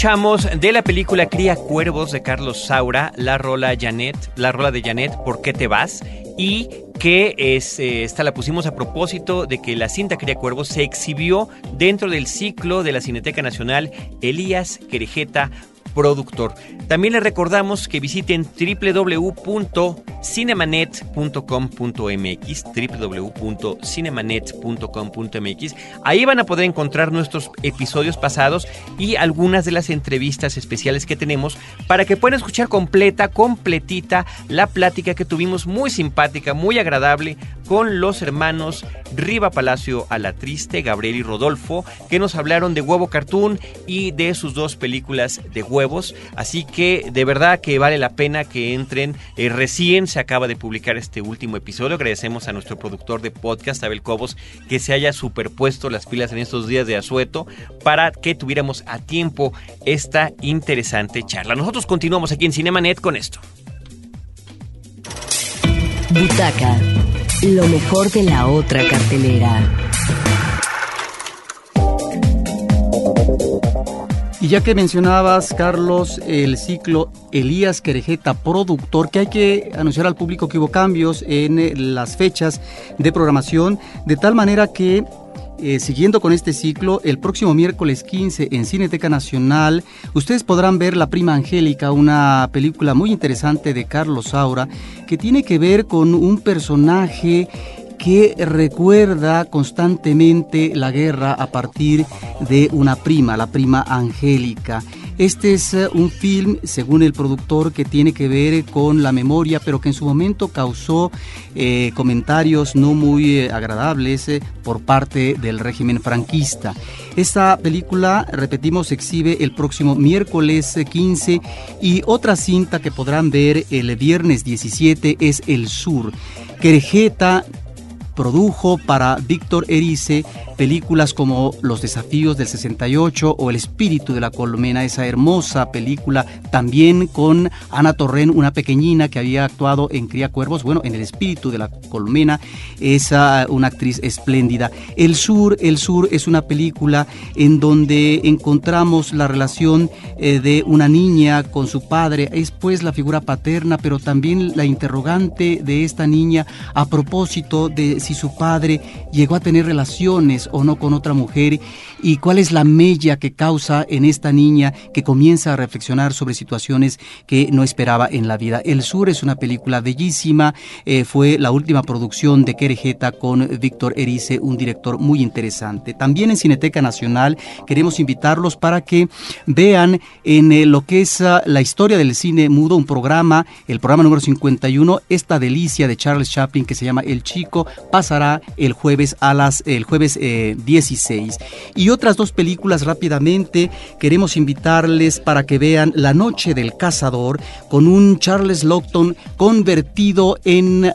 S2: Escuchamos de la película Cría Cuervos de Carlos Saura, la rola Janet, la rola de Janet, ¿Por qué te vas? Y que es, eh, esta la pusimos a propósito de que la cinta Cría Cuervos se exhibió dentro del ciclo de la Cineteca Nacional Elías Querejeta productor. También les recordamos que visiten www.cinemanet.com.mx, www.cinemanet.com.mx. Ahí van a poder encontrar nuestros episodios pasados y algunas de las entrevistas especiales que tenemos para que puedan escuchar completa, completita la plática que tuvimos muy simpática, muy agradable con los hermanos Riva Palacio a la Triste, Gabriel y Rodolfo, que nos hablaron de Huevo Cartoon y de sus dos películas de huevos. Así que de verdad que vale la pena que entren. Eh, recién se acaba de publicar este último episodio. Agradecemos a nuestro productor de podcast, Abel Cobos, que se haya superpuesto las pilas en estos días de asueto para que tuviéramos a tiempo esta interesante charla. Nosotros continuamos aquí en Cinemanet con esto.
S1: Butaca, lo mejor de la otra cartelera.
S3: Y ya que mencionabas, Carlos, el ciclo Elías Querejeta, productor, que hay que anunciar al público que hubo cambios en eh, las fechas de programación, de tal manera que eh, siguiendo con este ciclo, el próximo miércoles 15 en Cineteca Nacional, ustedes podrán ver La Prima Angélica, una película muy interesante de Carlos Saura, que tiene que ver con un personaje que recuerda constantemente la guerra a partir de una prima, la prima Angélica. Este es eh, un film, según el productor, que tiene que ver con la memoria, pero que en su momento causó eh, comentarios no muy eh, agradables por parte del régimen franquista. Esta película, repetimos, se exhibe el próximo miércoles eh, 15 y otra cinta que podrán ver el viernes 17 es El Sur. Querejeta produjo para Víctor Erice películas como Los desafíos del 68 o El espíritu de la colmena, esa hermosa película, también con Ana Torren, una pequeñina que había actuado en Cría Cuervos, bueno, en El espíritu de la colmena, es una actriz espléndida. El Sur, El Sur es una película en donde encontramos la relación eh, de una niña con su padre, es pues la figura paterna, pero también la interrogante de esta niña a propósito de si su padre llegó a tener relaciones o no con otra mujer y cuál es la mella que causa en esta niña que comienza a reflexionar sobre situaciones que no esperaba en la vida. El Sur es una película bellísima, eh, fue la última producción de Querejeta con Víctor Erice, un director muy interesante. También en Cineteca Nacional queremos invitarlos para que vean en eh, lo que es ah, la historia del cine mudo, un programa, el programa número 51, esta delicia de Charles Chaplin que se llama El Chico, pasará el jueves a las el jueves eh, 16. Y otras dos películas rápidamente queremos invitarles para que vean La Noche del Cazador con un Charles Lawton convertido en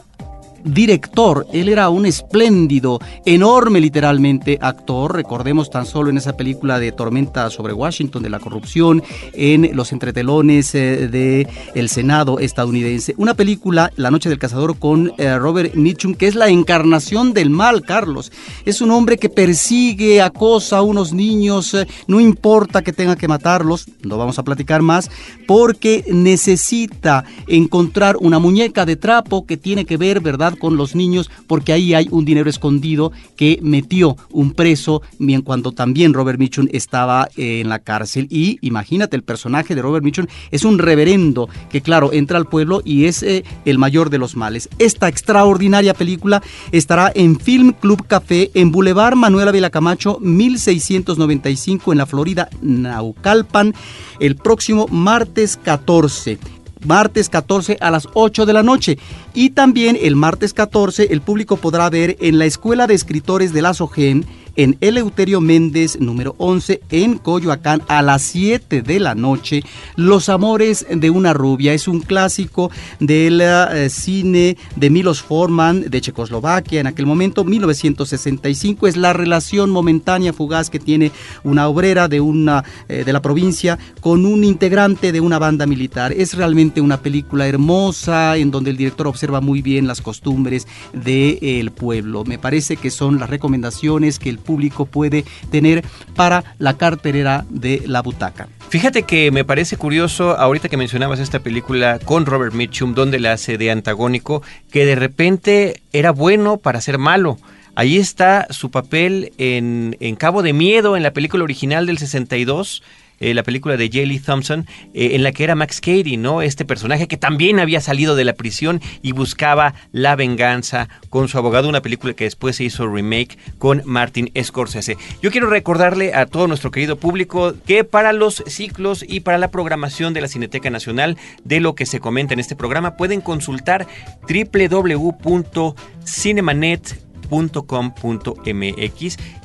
S3: director. Él era un espléndido, enorme literalmente actor. Recordemos tan solo en esa película de Tormenta sobre Washington de la corrupción, en los entretelones eh, de el Senado estadounidense. Una película, La Noche del Cazador, con eh, Robert Mitchum, que es la encarnación del mal, Carlos. Es un hombre que persigue, acosa a unos niños, eh, no importa que tenga que matarlos, no vamos a platicar más, porque necesita encontrar una muñeca de trapo que tiene que ver, ¿verdad?, con los niños, porque ahí hay un dinero escondido que metió un preso, bien cuando también Robert Mitchum estaba eh, en la cárcel. Y imagínate, el personaje de Robert Mitchum es un reverendo que, claro, entra al pueblo y es eh, el mayor de los males. Esta extraordinaria película estará en Film Club Café en Boulevard Manuel Ávila Camacho, 1695 en la Florida, Naucalpan, el próximo martes 14 martes 14 a las 8 de la noche. Y también el martes 14 el público podrá ver en la Escuela de Escritores de la SOGEN en Eleuterio Méndez número 11 en Coyoacán a las 7 de la noche. Los amores de una rubia es un clásico del eh, cine de Milos Forman de Checoslovaquia en aquel momento 1965 es la relación momentánea fugaz que tiene una obrera de una eh, de la provincia con un integrante de una banda militar. Es realmente una película hermosa en donde el director observa muy bien las costumbres del pueblo. Me parece que son las recomendaciones que el público puede tener para la carterera de la butaca.
S2: Fíjate que me parece curioso, ahorita que mencionabas esta película con Robert Mitchum, donde la hace de antagónico, que de repente era bueno para ser malo. Ahí está su papel en, en Cabo de Miedo, en la película original del 62, eh, la película de J. Lee Thompson, eh, en la que era Max Cady, ¿no? Este personaje que también había salido de la prisión y buscaba la venganza con su abogado, una película que después se hizo remake con Martin Scorsese. Yo quiero recordarle a todo nuestro querido público que para los ciclos y para la programación de la Cineteca Nacional de lo que se comenta en este programa pueden consultar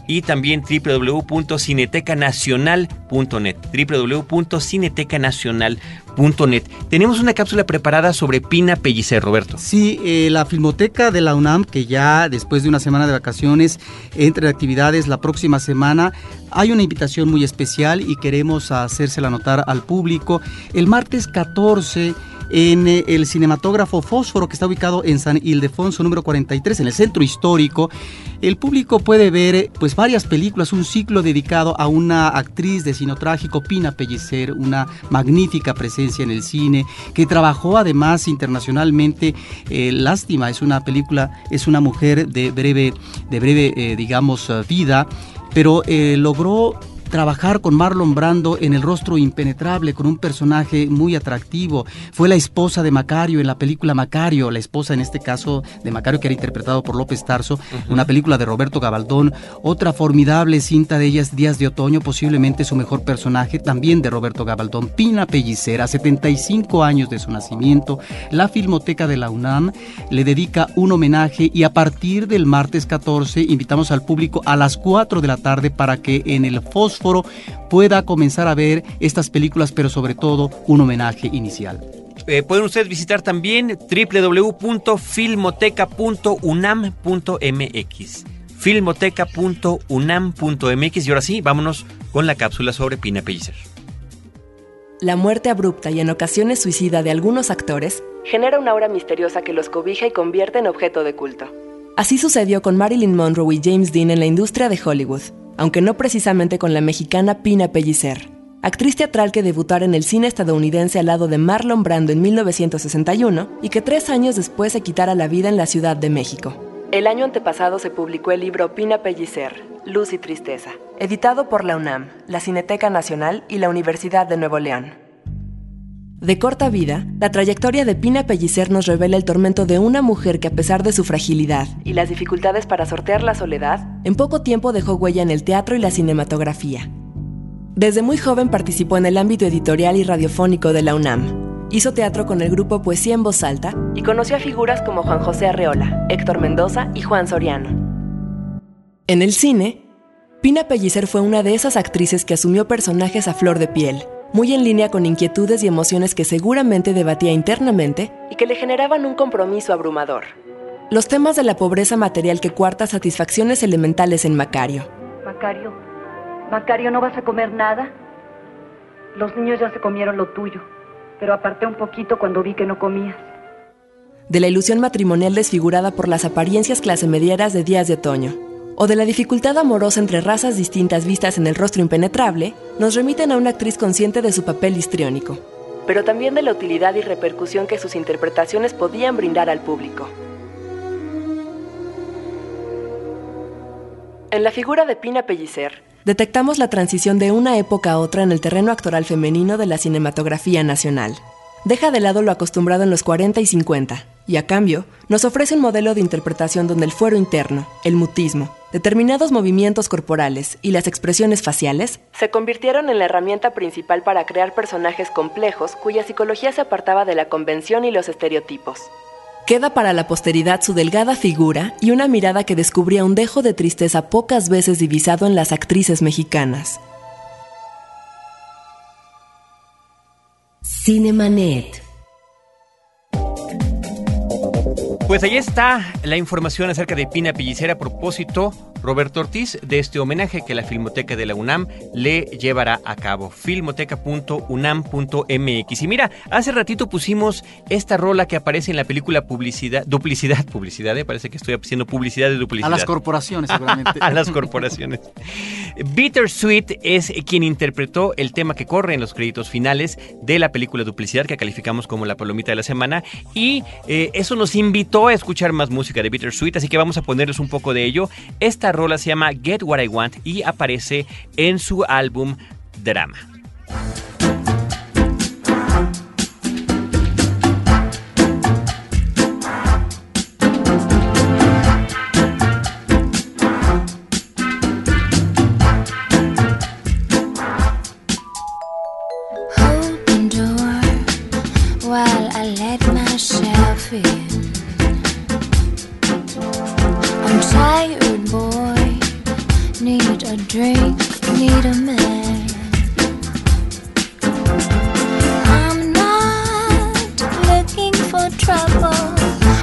S2: y también www.cinetecanacional.net www.cinetecanacional.net Tenemos una cápsula preparada sobre Pina Pellicer, Roberto.
S3: Sí, eh, la Filmoteca de la UNAM, que ya después de una semana de vacaciones entre actividades la próxima semana, hay una invitación muy especial y queremos hacérsela notar al público. El martes 14 en eh, el cinematógrafo Fósforo que está ubicado en San Ildefonso número 43 en el centro histórico. El público puede ver eh, pues varias películas, un ciclo dedicado a una actriz de cine trágico, Pina Pellicer, una magnífica presencia en el cine, que trabajó además internacionalmente. Eh, lástima, es una película, es una mujer de breve, de breve digamos, vida, pero eh, logró trabajar con Marlon Brando en El rostro impenetrable con un personaje muy atractivo. Fue la esposa de Macario en la película Macario, la esposa en este caso de Macario que era interpretado por López Tarso, una película de Roberto Gabaldón. Otra formidable cinta de ella es Días de Otoño, posiblemente su mejor personaje, también de Roberto Gabaldón. Pina Pellicera, 75 años de su nacimiento. La Filmoteca de la UNAM le dedica un homenaje y a partir del martes 14 invitamos al público a las 4 de la tarde para que en el Fósforo pueda comenzar a ver estas películas, pero sobre todo un homenaje inicial.
S2: Eh, pueden ustedes visitar también www.filmoteca.unam.mx filmoteca.unam.mx y ahora sí, vámonos con la cápsula sobre Pina Pellicer.
S7: La muerte abrupta y en ocasiones suicida de algunos actores genera una aura misteriosa que los cobija y convierte en objeto de culto. Así sucedió con Marilyn Monroe y James Dean en la industria de Hollywood, aunque no precisamente con la mexicana Pina Pellicer, actriz teatral que debutara en el cine estadounidense al lado de Marlon Brando en 1961 y que tres años después se quitara la vida en la Ciudad de México. El año antepasado se publicó el libro Pina Pellicer, Luz y Tristeza, editado por la UNAM, la Cineteca Nacional y la Universidad de Nuevo León. De corta vida, la trayectoria de Pina Pellicer nos revela el tormento de una mujer que a pesar de su fragilidad y las dificultades para sortear la soledad, en poco tiempo dejó huella en el teatro y la cinematografía. Desde muy joven participó en el ámbito editorial y radiofónico de la UNAM. Hizo teatro con el grupo Poesía en Voz Alta y conoció a figuras como Juan José Arreola, Héctor Mendoza y Juan Soriano. En el cine, Pina Pellicer fue una de esas actrices que asumió personajes a flor de piel, muy en línea con inquietudes y emociones que seguramente debatía internamente y que le generaban un compromiso abrumador. Los temas de la pobreza material que cuarta satisfacciones elementales en Macario.
S13: Macario, Macario, ¿no vas a comer nada? Los niños ya se comieron lo tuyo, pero aparté un poquito cuando vi que no comías.
S7: De la ilusión matrimonial desfigurada por las apariencias clase medieras de días de otoño, o de la dificultad amorosa entre razas distintas vistas en el rostro impenetrable, nos remiten a una actriz consciente de su papel histriónico, pero también de la utilidad y repercusión que sus interpretaciones podían brindar al público. En la figura de Pina Pellicer, detectamos la transición de una época a otra en el terreno actoral femenino de la cinematografía nacional. Deja de lado lo acostumbrado en los 40 y 50, y a cambio nos ofrece un modelo de interpretación donde el fuero interno, el mutismo, determinados movimientos corporales y las expresiones faciales se convirtieron en la herramienta principal para crear personajes complejos cuya psicología se apartaba de la convención y los estereotipos. Queda para la posteridad su delgada figura y una mirada que descubría un dejo de tristeza pocas veces divisado en las actrices mexicanas.
S1: Cinemanet.
S2: Pues ahí está la información acerca de Pina Pellicera a propósito, Roberto Ortiz, de este homenaje que la Filmoteca de la UNAM le llevará a cabo. Filmoteca.unam.mx. Y mira, hace ratito pusimos esta rola que aparece en la película Publicidad, Duplicidad, Publicidad, eh, parece que estoy haciendo publicidad de
S3: A
S2: duplicidad.
S3: las corporaciones, seguramente.
S2: a las corporaciones. Bittersweet es quien interpretó el tema que corre en los créditos finales de la película Duplicidad, que calificamos como la palomita de la semana. Y eh, eso nos invitó a escuchar más música de Bittersweet, así que vamos a ponerles un poco de ello. Esta rola se llama Get What I Want y aparece en su álbum Drama.
S4: I let in. A drink, need a man. I'm not looking for trouble.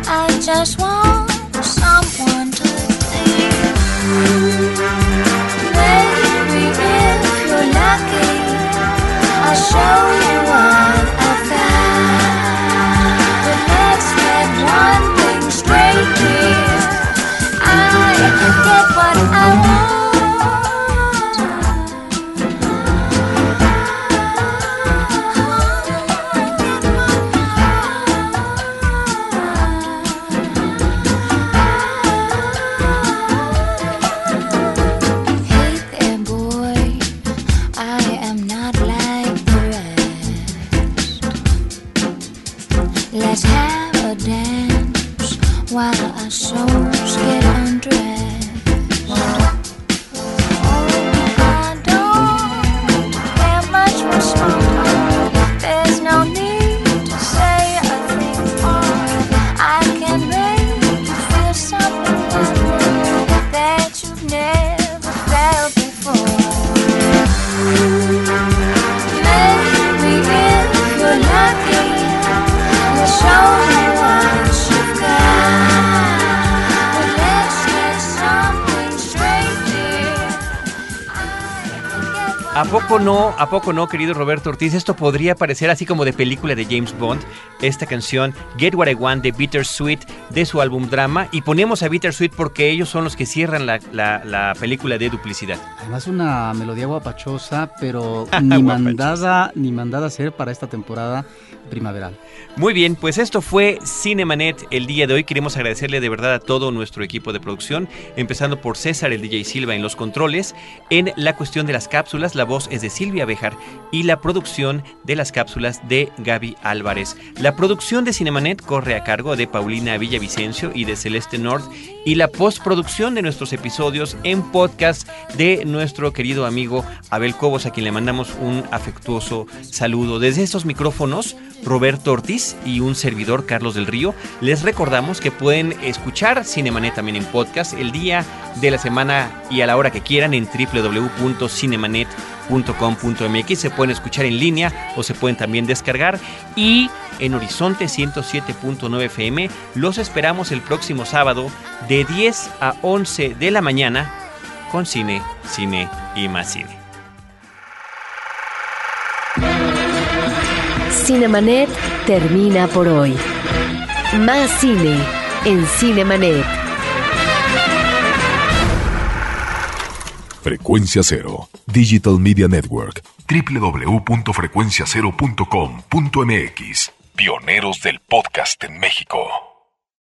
S4: I just want someone to. Maybe if you're lucky. I'll show you
S2: ¿A poco no, a poco no, querido Roberto Ortiz? Esto podría parecer así como de película de James Bond, esta canción Get What I Want de Bittersweet de su álbum Drama. Y ponemos a Bittersweet porque ellos son los que cierran la, la- la película de duplicidad.
S3: Además una melodía guapachosa, pero ni mandada, ni mandada a hacer para esta temporada primaveral.
S2: Muy bien, pues esto fue Cinemanet el día de hoy. Queremos agradecerle de verdad a todo nuestro equipo de producción, empezando por César, el DJ Silva en los controles. En la cuestión de las cápsulas, la voz es de Silvia Bejar y la producción de las cápsulas de Gaby Álvarez. La producción de Cinemanet corre a cargo de Paulina Villavicencio y de Celeste North y la postproducción de nuestros episodios en podcast de nuestro querido amigo Abel Cobos, a quien le mandamos un afectuoso saludo. Desde estos micrófonos, Roberto Ortiz y un servidor Carlos del Río, les recordamos que pueden escuchar Cinemanet también en podcast el día de la semana y a la hora que quieran en www.cinemanet.com.mx. Se pueden escuchar en línea o se pueden también descargar. Y en Horizonte 107.9 FM los esperamos el próximo sábado de 10 a 11 de la mañana con cine, cine y más cine.
S1: Cinemanet termina por hoy. Más cine en Cinemanet.
S5: Frecuencia Cero, Digital Media Network, www.frecuenciacero.com.mx. Pioneros del podcast en México.